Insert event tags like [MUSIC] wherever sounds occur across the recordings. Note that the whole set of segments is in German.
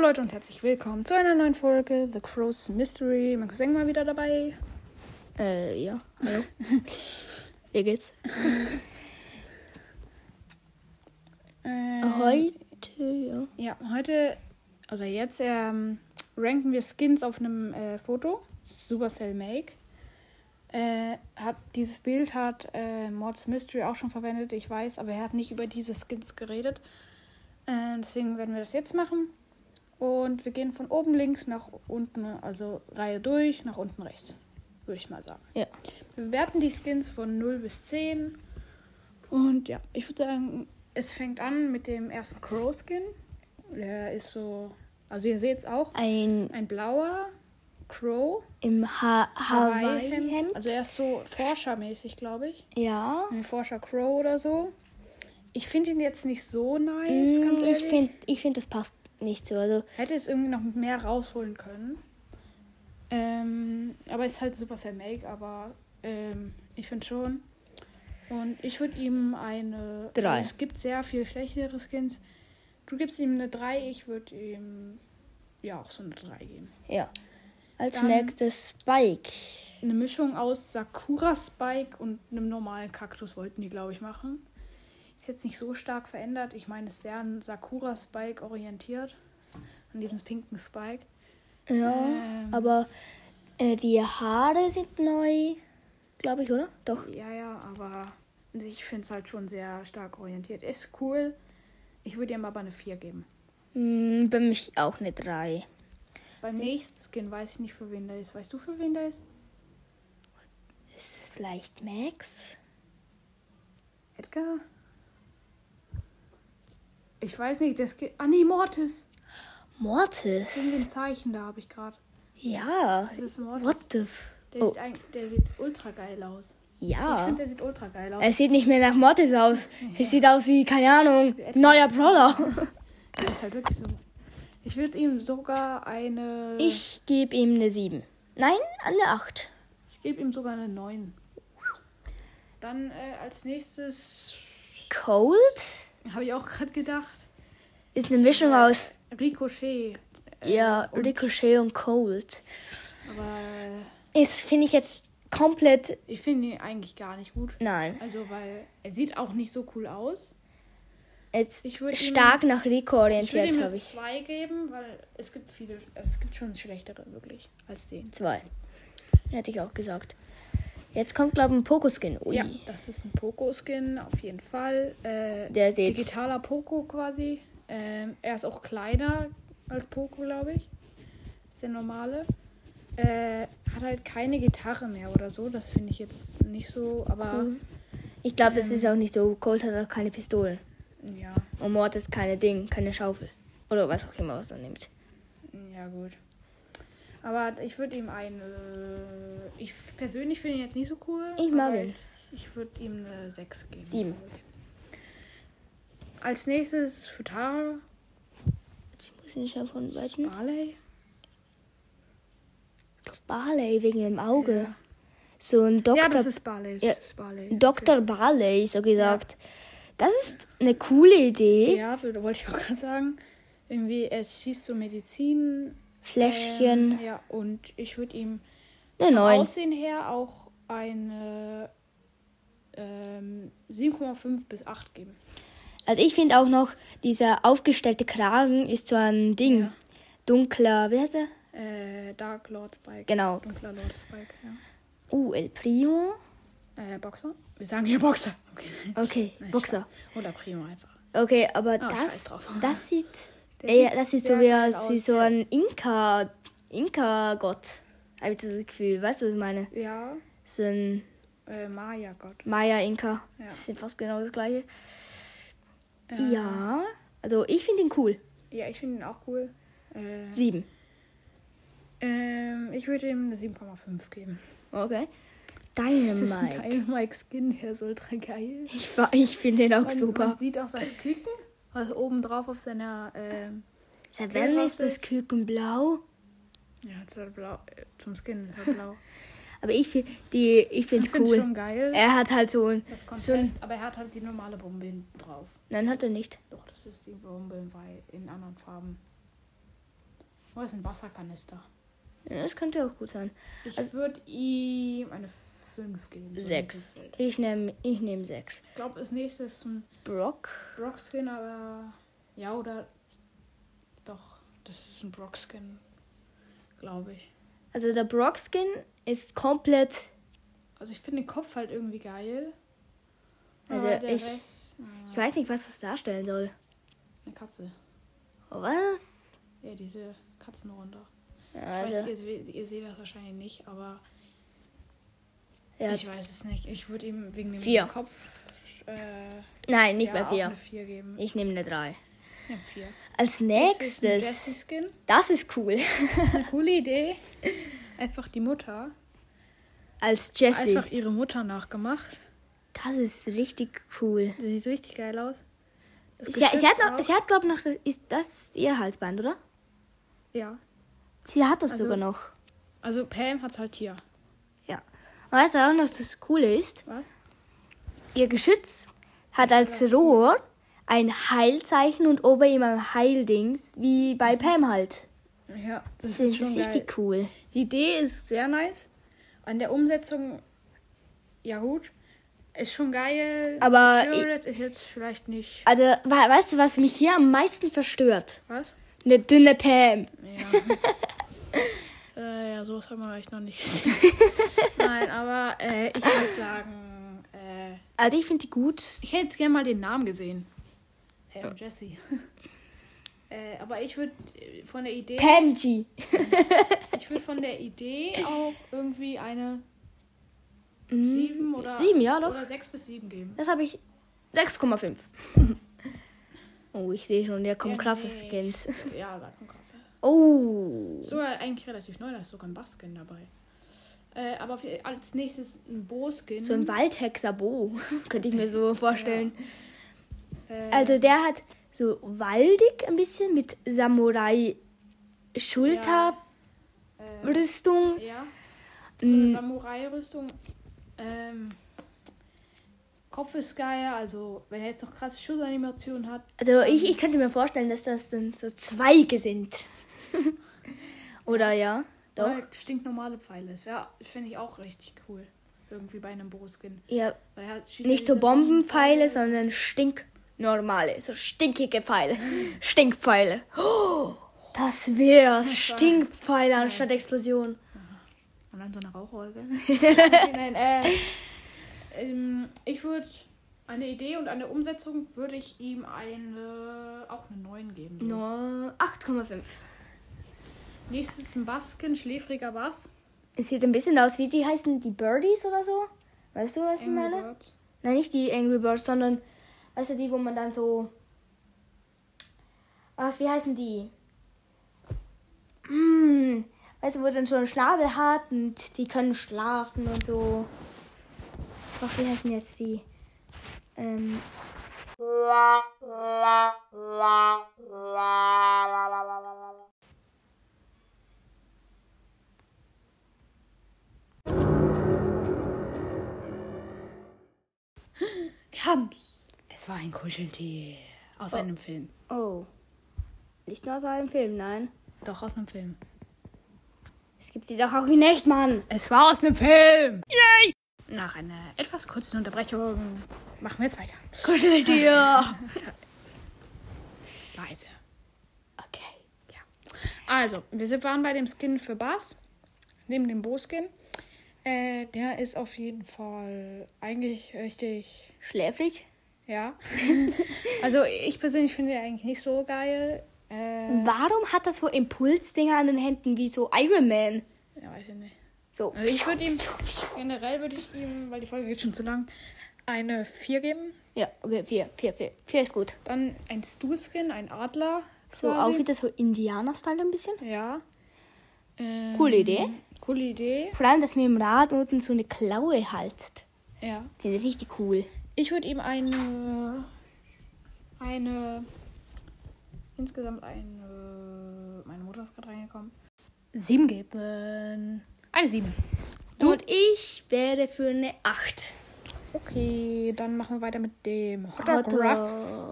Hallo Leute und herzlich willkommen zu einer neuen Folge The Crow's Mystery. Mein Cousin mal wieder dabei. Äh, ja. Hallo. [LAUGHS] Wie geht's? [LAUGHS] Äh, Heute, ja. Ja, heute oder jetzt ähm, ranken wir Skins auf einem äh, Foto. Supercell Make. Äh, hat, dieses Bild hat äh, Mods Mystery auch schon verwendet, ich weiß, aber er hat nicht über diese Skins geredet. Äh, deswegen werden wir das jetzt machen. Und wir gehen von oben links nach unten, also Reihe durch, nach unten rechts. Würde ich mal sagen. Ja. Wir bewerten die Skins von 0 bis 10. Und ja, ich würde sagen, es fängt an mit dem ersten Crow-Skin. Der ist so, also ihr seht es auch, Ein ein blauer Crow. im ha Hawaii-Hemd. Hawaii-Hemd. Also er ist so forschermäßig, glaube ich. ja. Ein Forscher Crow oder so. Ich finde ihn jetzt nicht so nice, Mm, ich finde, ich find, das passt nicht so. Also, Hätte es irgendwie noch mehr rausholen können. Ähm, aber ist halt super sehr Make, aber ähm, ich finde schon. Und ich würde ihm eine. Drei. Also es gibt sehr viel schlechtere Skins. Du gibst ihm eine 3, ich würde ihm ja auch so eine 3 geben. ja. Als Dann- nächstes Spike. Eine Mischung aus Sakura Spike und einem normalen Kaktus wollten die, glaube ich, machen. Ist jetzt nicht so stark verändert. Ich meine, es ist sehr an Sakura Spike orientiert. An diesem pinken Spike. Ja. Ähm. Aber äh, die Haare sind neu, glaube ich, oder? Doch. Ja, ja, aber ich finde es halt schon sehr stark orientiert. Ist cool. Ich würde ihm aber eine 4 geben. Mm, bei mich auch eine 3. Beim nächsten Skin weiß ich nicht, für wen der ist. Weißt du, für wen der ist? Ist es vielleicht Max? Edgar? Ich weiß nicht, der Skin. Ah, nee, Mortis. In Mortis? dem Zeichen da habe ich gerade. Ja. Das ist Mortis. What the f... Der, Oh. sieht der sieht ultra geil aus. Ich Ja. finde, der sieht ultra geil aus. Es sieht nicht mehr nach Mortis aus. Es [LAUGHS] sieht aus wie, keine Ahnung, neuer Brawler. [LAUGHS] [LAUGHS] Der ist halt wirklich so. Ich würde ihm sogar eine. Ich gebe ihm eine 7. Nein, eine 8. Ich gebe ihm sogar eine 9. Dann äh, als nächstes Cold habe ich auch gerade gedacht. ist eine Mischung aus Ricochet. Äh, ja, und, Ricochet und Cold. Aber Das finde ich jetzt komplett. ich finde ihn eigentlich gar nicht gut. Nein. Also, weil er sieht auch nicht so cool aus. Jetzt Ich würd ihm- stark nach Rico orientiert habe ich. 2 geben, weil es gibt viele, es gibt schon schlechtere wirklich als den. Zwei. Hätte ich auch gesagt. Jetzt kommt, glaube ich, ein Pokoskin. Ui. Ja, das ist ein Poco-Skin, auf jeden Fall. Äh, Der sieht- digitaler Poco quasi. Ähm, er ist auch kleiner als Poco, glaube ich. Ist der normale. Äh, hat halt keine Gitarre mehr oder so. Das finde ich jetzt nicht so, aber Ich glaube, das Ähm. ist auch nicht so. Cold hat auch keine Pistolen. ja, Und Mord ist keine Ding, keine Schaufel. Oder was auch immer, was er nimmt. ja gut. Aber ich würde ihm eine. Ich persönlich finde ihn jetzt nicht so cool. Ich mag ihn. Ich, ich würde ihm eine 6 geben. Sieben. glaub ich. Als nächstes für Tara. Ich muss ihn schon von weitem. Barley. Barley wegen dem Auge. So ein Dr. Ja, das ist Barley. Das Ja, ist Barley. Dr. Barley, so gesagt. Das ist eine coole Idee. Ja, wollte ich auch gerade sagen. Irgendwie, er schießt so Medizin. Fläschchen. Ähm, ja, und ich würde ihm eine vom 9. Aussehen her auch eine ähm, 7,5 bis 8 geben. Also ich finde auch noch, dieser aufgestellte Kragen ist so ein Ding. Ja. Dunkler, wie heißt er? Äh, Dark Lord Spike. Genau. Dunkler Lord Spike, ja. Uh, El Primo. Äh, Boxer? Wir sagen hier Boxer. Okay. Okay, Nein, Boxer. Oder Primo einfach. Okay, aber Ah, das, das sieht, ey, das sieht sehr so wie, aus, wie so ein Inka, Inka-Gott. Habe ich das Gefühl, weißt du, was ich meine? Ja, So ein äh, Maya-Gott. Maya-Inka. Ja. Das sind fast genau das gleiche. Äh, Ja, also ich finde ihn cool. Ja, ich finde ihn auch cool. Äh, Sieben. ähm, ich würde ihm eine 7,5 geben. Okay. Das ist ein Dynamite. Dynamite Skin, der ist ultra geil. Ich, ich finde den auch Man, super. man sieht auch das Küken, was oben drauf auf seiner. Ähm, Seit wann ist das. Küken blau? ja, halt blau. Äh, zum Skin ist halt blau. [LAUGHS] Aber ich finde die, ich finde Ich cool. schon geil. Er hat halt so ein, das so ein, Konzept, aber er hat halt die normale Bombe hinten drauf. nein, hat er nicht. Doch, das ist die Bombe bei- in anderen Farben. Oh, ist ein Wasserkanister. Ja, das könnte auch gut sein. Ich Also- würde ihm eine 5 geben. so Sechs. das Bild. Ich nehme ich nehm sechs. Ich glaube, als nächstes ein Brock. Brock-Skin, aber. Ja, oder. Doch, das ist ein Brock-Skin. Glaube ich. Also der Brock-Skin ist komplett. Also, ich finde den Kopf halt irgendwie geil. Also ich- Rest. Ich weiß nicht, was das darstellen soll. eine Katze. Was? Ja, diese Katzen runter. Ja, Ich also, weiß, ihr, ihr seht das wahrscheinlich nicht, aber ja, ich weiß es nicht. Ich würde ihm wegen dem Vier. Kopf äh, Nein, nicht ja, bei auch vier. eine 4 geben. Ich nehme eine drei. Ja, 4. Als Das ist nächstes. Das ist cool. Das ist eine [LAUGHS] coole Idee. Einfach die Mutter. Als Jessie. Einfach ihre Mutter nachgemacht. Das ist richtig cool. Das sieht richtig geil aus. Sie, hat, noch, sie hat glaube ich, noch. Ist, das ist ihr Halsband, oder? Ja. Sie hat das Also- sogar noch. Also Pam hat's halt hier. Weißt du auch noch, das Coole ist? Was? Ihr Geschütz hat als Rohr ein Heilzeichen und ober ihm ein Heildings, wie bei Pam halt. Ja, das, Das ist ist schon geil. richtig cool. Die Idee ist sehr nice. An der Umsetzung, ja gut. Ist schon geil. Aber Jared ist jetzt vielleicht nicht. Also, we weißt du, was mich hier am meisten verstört? Was? Eine dünne Pam. Ja. [LAUGHS] äh, ja, sowas haben wir echt noch nicht gesehen. [LAUGHS] Nein, aber äh, ich würde sagen, äh, Also, ich finde die gut. ich hätte gerne mal den Namen gesehen. Hey, und Jesse. [LAUGHS] äh, aber ich würde von der Idee, Pam G. [LAUGHS] ich würde von der Idee auch irgendwie eine 7 oder Mhm. Sieben, ja, doch. oder 6 bis 7 geben. Das habe ich 6,5. Oh, ich sehe schon, da kommen Ja, krasse nee. Skins. Ja, da kommt krass. Oh. Sogar eigentlich relativ neu, da ist sogar ein Bass-Skin dabei. Äh, aber für, als nächstes ein Bo-Skin. So ein Waldhexer Bo, [LAUGHS] könnte ich mir so vorstellen. äh, Also der hat so waldig ein bisschen mit Samurai Schulterrüstung. äh, ja. So eine Mm. Samurai-Rüstung. Ähm, Kopf ist geil, also wenn er jetzt noch krasse Schussanimationen hat. Also ich, ich könnte mir vorstellen, dass das dann so Zweige sind. [LAUGHS] Oder ja, doch. Halt stinknormale Pfeile ist. Ja, finde ich auch richtig cool. Irgendwie bei einem Bo-Skin. Ja, nicht so Bombenpfeile, sondern stinknormale, so stinkige Pfeile. [LAUGHS] Stinkpfeile. Oh, das wär's. Stinkpfeile anstatt Explosion. Und dann so eine Rauchwolke. [LAUGHS] nein, äh, ähm, ich würde eine Idee und eine Umsetzung würde ich ihm eine auch eine 9 geben. so. Nur 8,5. Nächstes ein Basskin, schläfriger Bass. Es sieht ein bisschen aus wie die heißen die Birdies oder so. Weißt du, was ich Angry meine? Bird. Nein, nicht die Angry Birds, sondern weißt du die, wo man dann so. Ach, wie heißen die? Hm, weißt du, wo dann so einen Schnabel hat und die können schlafen und so. Ach, wie heißen jetzt die? Ähm, Haben's. Es war ein Kuscheltier. Aus einem Film. oh. Nicht nur aus einem Film, nein. Doch, aus einem Film. Es gibt die doch auch in echt, Mann. Es war aus einem Film. Yay! Nach einer etwas kurzen Unterbrechung machen wir jetzt weiter. Kuscheltier. [LAUGHS] Leise. okay. Also, wir sind- waren bei dem Skin für Bass. Neben dem Bo-Skin. Äh, der ist auf jeden Fall eigentlich richtig Schläfrig. Ja. [LAUGHS] also ich persönlich finde den eigentlich nicht so geil. Äh, Warum hat das so Impulsdinger an den Händen wie so Iron Man? ja, weiß ich nicht. So. Also ich würde ihm, generell würde ich ihm, weil die Folge geht schon zu lang, eine 4 geben. Ja, okay, vier, vier, vier. Vier ist gut. Dann ein Stu-Skin, ein Adler. So quasi. auch wieder so Indianer-Style ein bisschen. Ja. Ähm, Coole Idee. Coole Idee. Vor allem, dass mir im Rad unten so eine Klaue haltet. Ja. Finde ich richtig cool. Ich würde ihm eine. Eine. Insgesamt eine. Meine Mutter ist gerade reingekommen. Sieben geben. Eine sieben. Und ich wäre für eine 8. Okay, dann machen wir weiter mit dem Hotdog Ruffs.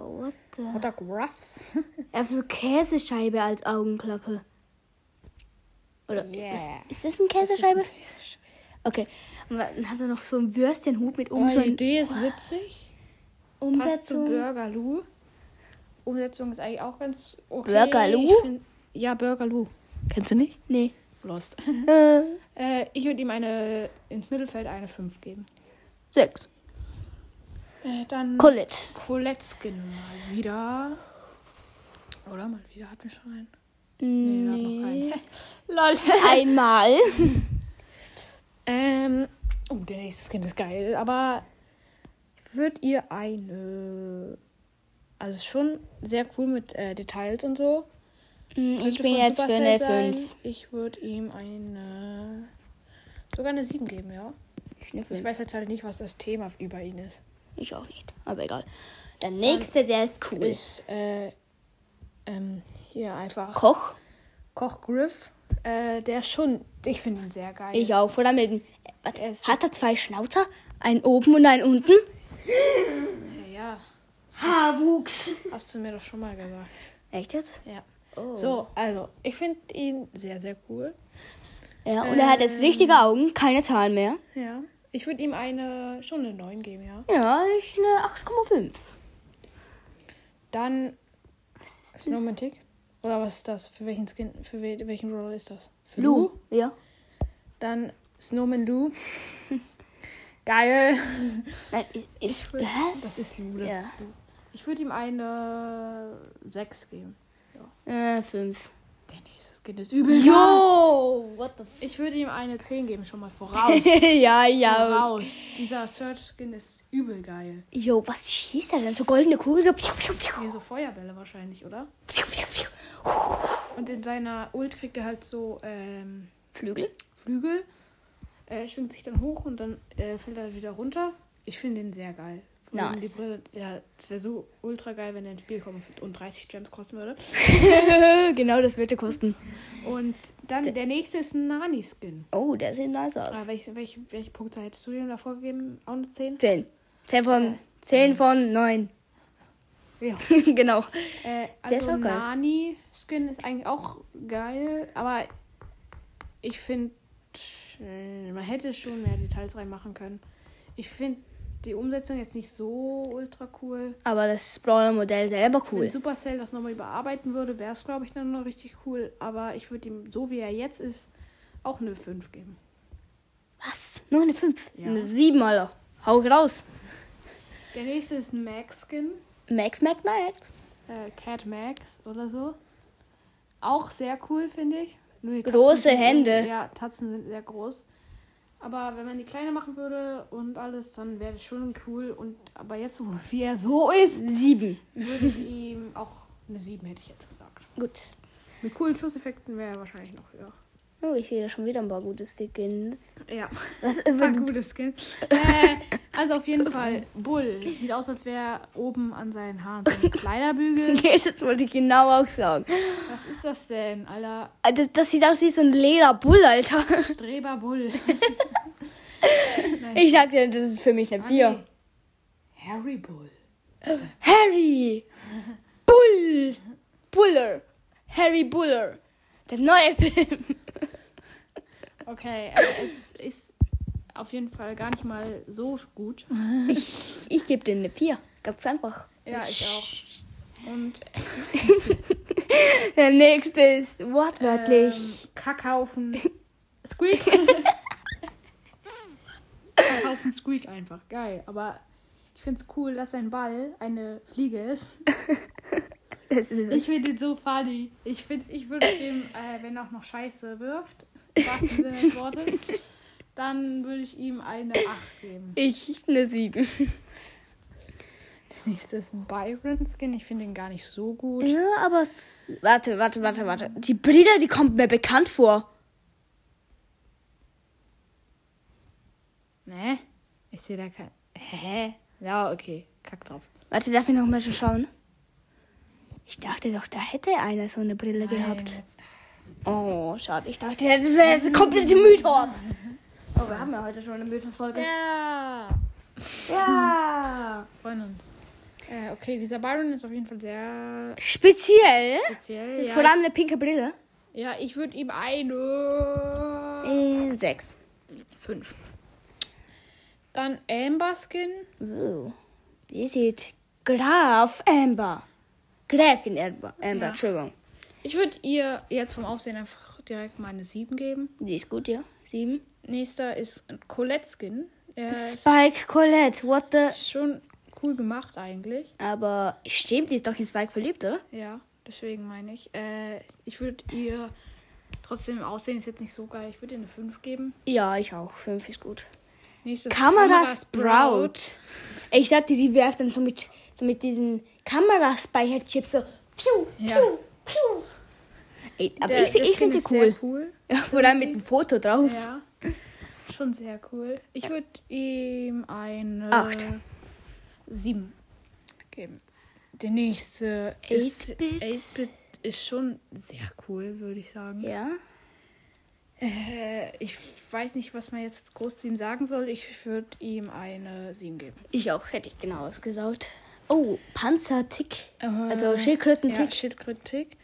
Hotdog Ruffs. [LAUGHS] Einfach so Käsescheibe als Augenklappe. Oder Yeah. ist, ist das ein Käsescheibe? Okay. Und dann hat er noch so einen Würstchenhut mit Oh, oben so die Idee ist witzig. Passt zu Umsetzung. Burgerloo. Umsetzung ist eigentlich auch ganz okay. Burgerloo? Ich find- Ja, Burgerloo. Kennst du nicht? Nee. Lost. [LAUGHS] Äh, ich würde ihm eine ins Mittelfeld eine 5 geben. sechs. Äh, dann Colette. Colette Skin mal wieder. Oder mal wieder hatten wir schon einen. Nee, Nee. [LAUGHS] Lol. Einmal. [LAUGHS] ähm, oh, der nächste Skin ist geil, aber würdet ihr eine. Also schon sehr cool mit äh, Details und so. Mm, Ich bin jetzt für Supercell eine sein. 5. Ich würde ihm eine. Sogar eine 7 geben, ja. Eine Ich 5. weiß halt nicht, was das Thema über ihn ist. Ich auch nicht. Aber egal. Der nächste, der ist cool. Ist, äh, ähm, hier einfach Koch. Koch Griff. Äh, der ist schon, ich finde ihn sehr geil. Ich auch. Oder mit dem. Er hat er zwei Schnauzer? Einen oben und einen unten? Ja, ja, Haarwuchs. hast du mir doch schon mal gesagt. Echt jetzt? Ja. Oh. So, also, ich finde ihn sehr, sehr cool. Ja, und er hat jetzt richtige Augen, keine Zahlen mehr. Ja. Ich würde ihm eine, schon eine 9 geben, ja. Ja, ich eine 8,5. Dann Snowmantic. Oder was ist das? Für welchen Skin, für we welchen Roller ist das? Für Lu. Ja. Dann Snowman Lou. [LAUGHS] Geil. Nein, ist, ist würd- was? Das ist Lou, das Ja. ist Lou. Ich würde ihm eine 6 geben. Äh, 5. Der nächste Skin ist übel. Jo, what the f Ich würde ihm eine 10 geben, schon mal [LAUGHS] voraus. Ja, ja. voraus. Dieser Search Skin ist übel geil. Jo, was schießt er denn? So goldene Kugel, so. Hier so Feuerbälle wahrscheinlich, oder? Und in seiner Ult kriegt er halt so ähm, Flügel? Flügel. Er schwingt sich dann hoch und dann äh, fällt er wieder runter. Ich finde den sehr geil. Nice. Die Brille, ja, es wäre so ultra geil, wenn er ins Spiel kommt und 30 Gems kosten würde. [LAUGHS] genau, das würde kosten. Und dann der nächste ist ein Nani-Skin. Oh, der sieht nice Ah, aus. welche, welche, welche Punkte hättest du ihm davor gegeben? Auch eine 10? 10. 10 von, 10 von 9. Ja. [LAUGHS] genau. Äh, Der also. Nani-Skin ist eigentlich auch geil, aber ich finde, man hätte schon mehr Details reinmachen können. Ich finde die Umsetzung jetzt nicht so ultra cool. Aber das Brawler-Modell selber Wenn cool. Supercell das nochmal überarbeiten würde, wäre es, glaube ich, dann noch richtig cool. Aber ich würde ihm, so wie er jetzt ist, auch eine 5 geben. Was? Nur eine 5? Ja. Eine 7, Alter. Hau raus. Der nächste ist ein Max-Skin. Max, Max, Max. Äh, Cat Max oder so. Auch sehr cool, finde ich. Große sind- Hände. Ja, Tatzen sind sehr groß. Aber wenn man die kleine machen würde und alles, dann wäre das schon cool. Und aber jetzt, [LAUGHS] wie er so ist, 7. würde ich ihm auch eine 7, hätte ich jetzt gesagt. Gut. Mit coolen Schusseffekten wäre er wahrscheinlich noch höher. Oh, ich sehe da schon wieder ein paar gute Skins. Ja, Was, war gutes Skin. äh, also auf jeden Fall, Bull. Sieht aus, als wäre oben an seinen Haaren so ein [LAUGHS] Kleiderbügel. das wollte ich genau auch sagen. Was ist das denn, Alter? Ah, Das, das sieht aus wie so ein Lederbull, Alter. Streber Bull. [LAUGHS] Ich sag dir, das ist für mich eine 4. Ah, nee. Harry Bull. Harry! Bull! Buller! Harry Buller! Der neue Film. Okay, also es ist auf jeden Fall gar nicht mal so gut. Ich gebe dir eine 4. Ganz einfach. Ja, ich auch. Und Der nächste ist wortwörtlich. ähm, Kackhaufen Squeak. [LAUGHS] Kackhaufen Squeak einfach. Geil. Aber ich finde es cool, dass sein Ball eine Fliege ist. [LAUGHS] ist Ich finde ihn so funny. Ich, find, ich würde ihm, äh, wenn er auch noch Scheiße wirft, im wahrsten Sinne des Wortes, dann würde ich ihm eine 8 geben. ich eine 7. Der nächste ist ein Byron-Skin. Ich finde ihn gar nicht so gut. Ja, aber. Warte, warte, warte, warte. Die Brille, die kommt mir bekannt vor. Ne? Ich sehe da kein. Hä? Ja, okay. Kack drauf. Warte, darf ich noch mal schauen? Ich dachte doch, da hätte einer so eine Brille gehabt. Nein, jetzt- Oh, schade. Ich dachte, das wäre ein kompletter Mythos. Oh, wir haben ja heute schon eine Mythos-Folge. Ja. Ja. Freuen uns. Äh, okay, dieser Byron ist auf jeden Fall sehr Speziell. speziell. Ja, Vor allem eine pinke Brille. Ja, ich würde ihm eine Äh, sechs. 5. Dann Amber Skin. Oh. Die sieht Graf Amber. Gräfin Amber. Amber, Ja. Entschuldigung. Ich würde ihr jetzt vom Aussehen einfach direkt mal eine 7 geben. Die ist gut, ja. Sieben. Nächster ist ein Colette Skin. Er Spike Colette, what the... schon cool gemacht eigentlich. Aber stimmt, die ist doch in Spike verliebt, oder? Ja, deswegen meine ich. Äh, ich würde ihr trotzdem im Aussehen ist jetzt nicht so geil. Ich würde ihr eine 5 geben. Ja, ich auch. Fünf ist gut. Nächstes Kamera Sprout. Ich dachte, die werft dann so mit, so mit diesen Kameraspeicherchips so. Piu, piu, Ja. Piu. Ey, aber Der- ich, ich finde sie cool. Cool. Ja, [LAUGHS] vor allem mit dem Foto drauf. Ja, schon sehr cool. Ich würde ihm eine Acht. 7 geben. Der nächste ist 8-Bit. 8-Bit ist schon sehr cool, würde ich sagen. Ja. Äh, ich weiß nicht, was man jetzt groß zu ihm sagen soll. Ich würde ihm eine 7 geben. Ich auch, hätte ich genau ausgesagt. Oh, Panzertick. Äh, Also Ja, Schildkrötentick. Schildkröten-Tick.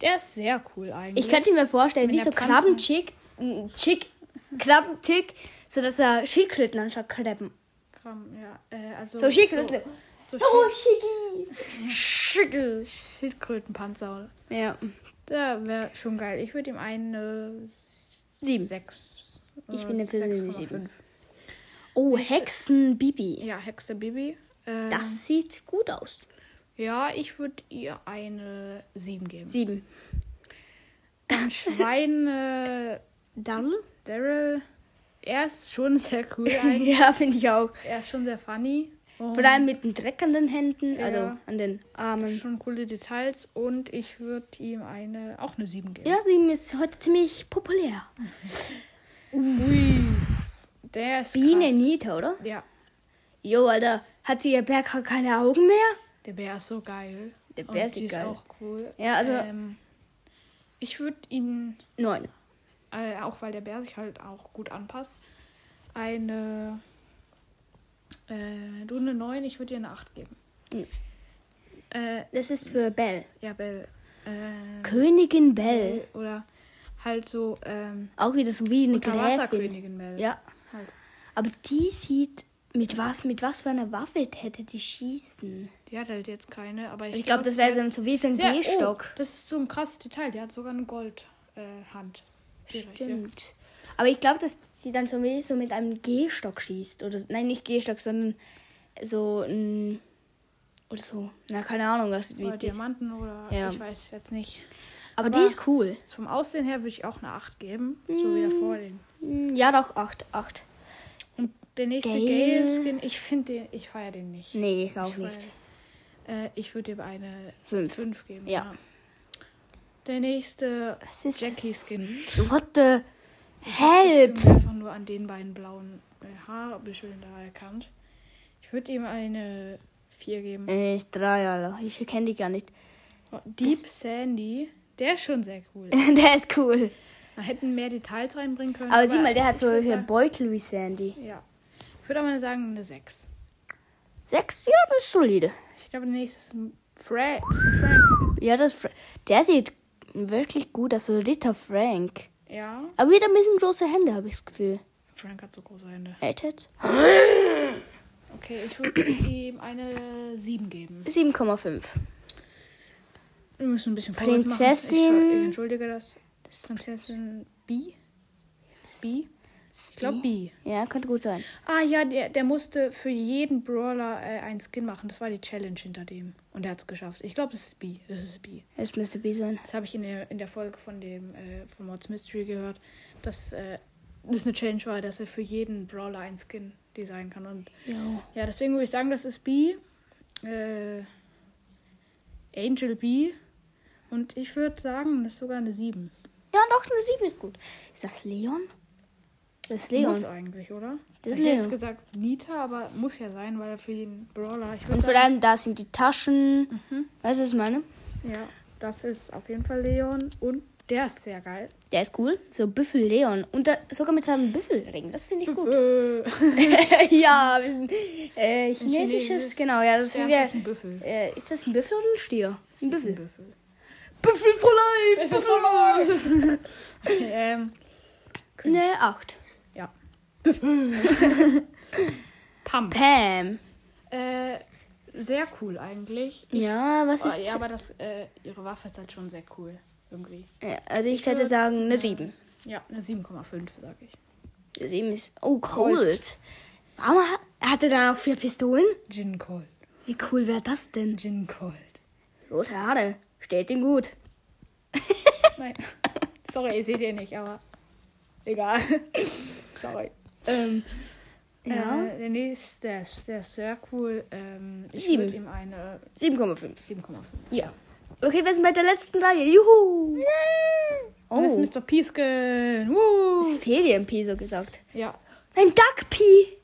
Der ist sehr cool eigentlich. ich könnte mir vorstellen, wie so Krabbenchick, ein Chick, Krabbentick, so dass er Schildkröten anstatt Krabben. Gramm, ja. Äh, also So Schildkröten. So, so Oh, Schicki. Schicki. Schildkrötenpanzer. Ja. Der wäre schon geil. Ich würde ihm eine Sieben. 6. Ich bin eine Person, sieben. 6,5. Oh, Nächste- Hexenbibi. Ja, Hexe Bibi. Ähm, Das sieht gut aus. Ja, ich würde ihr eine 7 geben. Sieben. Dann [LAUGHS] Schweine Dann? Daryl. Er ist schon sehr cool [LAUGHS] eigentlich. Ja, finde ich auch. Er ist schon sehr funny. Und Vor allem mit dem Dreck an den Händen, Ja. also an den Armen. schon coole Details. Und ich würde ihm eine auch eine 7 geben. Ja, sieben ist heute ziemlich populär. [LAUGHS] Ui. Der ist Biene krass. Nita, oder? Ja, Jo, Alter, hat sie ihr Bär gerade keine Augen mehr? der Bär ist so geil. Der Bär die ist geil. auch cool. Ja, also- Ähm, ich würde ihn Neun. äh, auch weil der Bär sich halt auch gut anpasst, eine äh, du eine 9, ich würde dir eine 8 geben. Mhm. Äh, Das ist für Belle. ja, Bell. Äh, Königin Belle. Bell oder halt so ähm, Auch wieder so wie eine Gräfin. Unterwasserkönigin Bell. Ja. Halt. Aber die sieht, mit was, mit was für einer Waffe hätte die schießen? Die hat halt jetzt keine, aber ich, ich glaube, glaub, das wäre so ein, wie ein G-Stock. Oh, das ist so ein krasses Detail. Die hat sogar eine Goldhand. Äh, Hand. Stimmt. Aber ich glaube, dass sie dann so, so mit einem G-Stock schießt. Oder, nein, nicht G-Stock, sondern so ein. Oder so. Na, keine Ahnung, was ist Oder wie Diamanten oder. Ja. Ich weiß es jetzt nicht. Aber, Aber, die ist cool. Vom Aussehen her würde ich auch eine 8 geben. Mm, so wie mm. der vorhin. Mm, ja, doch, 8. 8 der nächste Gale. Gale-Skin, ich finde den, ich feiere den nicht. Nee, ich auch Ich nicht. feier- Äh, ich würde ihm eine Fünf. 5 geben. Ja. Der nächste Jackie-Skin. What the Ich help? irgendwie einfach nur an den beiden blauen äh, Haarbüscheln da erkannt. Ich würde ihm eine 4 geben. Ich drei, Alter. Ich kenne die gar nicht. Oh, Deep Sandy, der ist schon sehr cool. [LAUGHS] der ist cool. Da hätten mehr Details reinbringen können. Aber sieh mal, der hat ich solche sagen- Beutel wie Sandy. Ja. Ich würde aber sagen eine 6. Sechs? Ja, das ist solide. Ich glaube, der nächste Frank. Das ist ein Frank. Ja, das Fra- der sieht wirklich gut aus. Ritter Frank. Ja. Aber wieder ein bisschen große Hände, habe ich das Gefühl. Frank hat so große Hände. Echt jetzt? Okay, ich würde ihm eine 7 geben. 7,5. Wir müssen ein bisschen vorwärts machen. Prinzessin- Ich, entschuldige das. Prinzessin B? Ist das B? Ich glaube B. Ja, könnte gut sein. Ah ja, der, der musste für jeden Brawler äh, einen Skin machen. Das war die Challenge hinter dem. Und er hat es geschafft. Ich glaube, das ist B. Das ist B. Es müsste B sein. Das habe ich in der, in der Folge von dem äh, von Mods Mystery gehört, dass äh, das eine Challenge war, dass er für jeden Brawler einen Skin designen kann. Und Jo. ja, deswegen würde ich sagen, das ist B. Äh, Angel B. Und ich würde sagen, das ist sogar eine 7. Ja, doch, eine 7 ist gut. Ist das Leon? Das ist Leon. Muss eigentlich, oder? Das ist ich hätte jetzt Leon. gesagt Nita, aber muss ja sein, weil er für jeden Brawler. Und vor allem, da sind die Taschen. Weißt du, was ich meine? ja, das ist auf jeden Fall Leon. Und der ist sehr geil. Der ist cool. So Büffel Leon. Und da, sogar mit seinem Büffelring. Das finde ich gut. Äh, [LAUGHS] ja, wir sind, äh, chinesisches. Chinesisch. Genau, ja, das sind wir. ein Büffel. Äh, ist das ein Büffel oder ein Stier? Ein ist ein Büffel. Büffel. Büffel for life! Büffel for life! Cringe. Ne, 8. Pump. Pam. Äh, sehr cool eigentlich. Ich, Ja, was oh, ist. ja, aber das, äh, ihre Waffe ist halt schon sehr cool. Irgendwie. Ja, also ich hätte sagen, eine 7. Ja, eine 7,5 sage ich. Eine 7 ist. Oh, cold. Cold. Warum hat, hat er dann auch vier Pistolen? Gin Cold. Wie cool wäre das denn? Gin Cold. Rote Haare. Steht ihm gut. Nein. Sorry, ich sehe den nicht, aber egal. [LAUGHS] Sorry. Ähm, ja. Äh, der nächste, der ist, der ist sehr cool. Ähm, ich Sieben. würde ihm eine 7,5. 7,5. Ja. Okay, wir sind bei der letzten Reihe. Juhu! Oh. Das ist Mr. Peaskin. Woo. Das im Pi so gesagt. Ja. Ein Duck-Pi.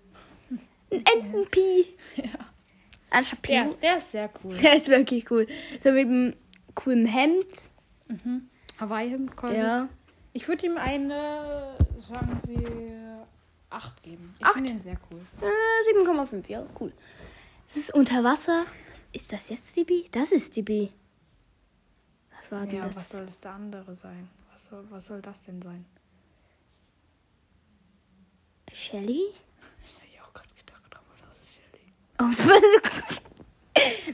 Ein Enten-Pi. ja. Pi. Der, der ist sehr cool. Der ist wirklich cool. So mit einem coolen Hemd. Mhm. Hawaii-Hemd quasi. Ja. Ich würde ihm eine, sagen wir, 8 geben. Ich finde ihn sehr cool. Äh, 7,5. Ja, cool. Das ist unter Wasser. Was, ist das jetzt die Bi? Das ist die Bi. Was war denn Ja, das? was soll das der andere sein? Was soll, was soll das denn sein? Shelly? Ich habe ja auch gerade gedacht, aber das ist Shelly. Oh, [LAUGHS] das war so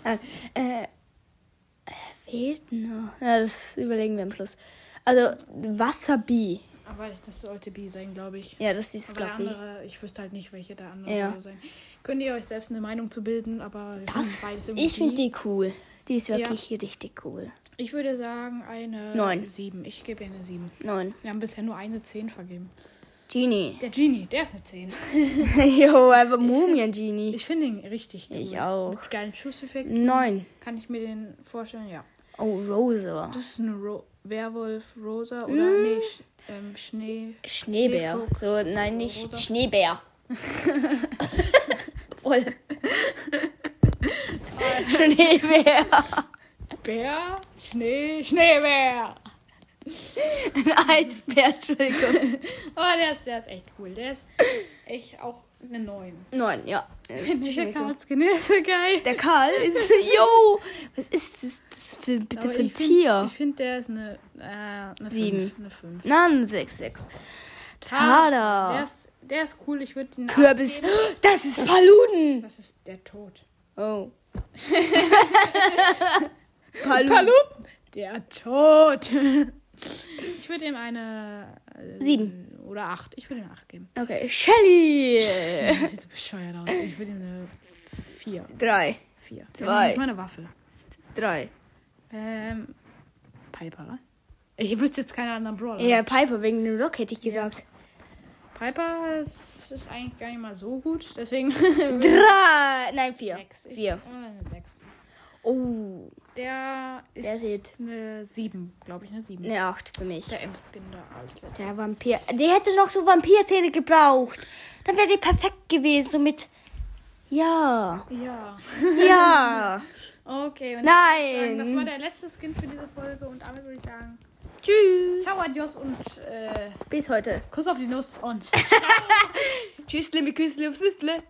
Nein, äh, äh, fehlt noch. Ja, das überlegen wir im Schluss. Also, Wasserbi. Aber das sollte B sein, glaube ich. Ja, das ist, Aber glaube ich. andere, ich wüsste halt nicht, welche der andere Ja. sein. Könnt ihr euch selbst eine Meinung zu bilden, aber Das, ich finde die cool. Die ist wirklich richtig cool. Ich würde sagen eine Neun. 7. Ich gebe ihr eine 7. Neun. Wir haben bisher nur eine 10 vergeben. Genie. Der Genie, der ist eine 10. [LAUGHS] jo, einfach Mumien-Genie. Ich finde ihn richtig cool. Ich auch. Mit geilen Schusseffekten. Neun. Kann ich mir den vorstellen? Ja. Oh, Rosa. Das ist ein Ro Werwolf Rosa oder Mm. nee, Sch ähm, Schnee. Schneebär. Schneefuchs. So, nein, nicht Rosa. Schneebär. [LAUGHS] Voll. [LAUGHS] Schneebär. Bär, Schnee, Schneebär. Ein Eisbär, Entschuldigung. [LAUGHS] Oh, der ist, der ist echt cool. Der ist echt auch eine 9. Neun, ja. [LAUGHS] Der Karlskin ist so geil. Der Karl [LAUGHS] ist. Yo! Was ist das, das für, bitte Aber für ein find- Tier? Ich finde, der ist eine, äh, eine Sieben. 5. Eine 5. Nein, sechs, sechs. Der Tada. ist, der ist cool. Ich würde ihn. Kürbis. [GASPS] Das ist Paluden. Das ist der Tod. Oh. [LAUGHS] Paluden. Paluten. Der Tod. Ich würde ihm eine. Äh, Sieben. Oder 8. Ich würde ihm 8 geben. Okay. Shelly. Das sieht so bescheuert aus. Ich würde ihm eine 4. Drei. 4. Zwei. Nicht mal eine Waffe. Drei. Ähm. Piper. Ich wüsste jetzt keine anderen Brawler. Ja, Piper wegen dem Rock hätte ich gesagt. Piper ist, ist eigentlich gar nicht mal so gut. Deswegen. [LAUGHS] Drei. Nein, vier. Sechs. Ich- Vier. Eine 6. Oh. Der ist Der sieht- eine 7, glaube ich, eine 7. Eine acht für mich. Der M-Skin da als letztes. Der Vampir. Der hätte noch so Vampirzähne gebraucht. Dann wäre die perfekt gewesen. So mit. Ja. Ja. Ja. [LAUGHS] Okay. Und Nein. Das war der letzte Skin für diese Folge und damit würde ich sagen, Tschüss. ciao, adios und äh, Bis heute. Kuss auf die Nuss und [LAUGHS] Tschüssle mit Küssle tschüss.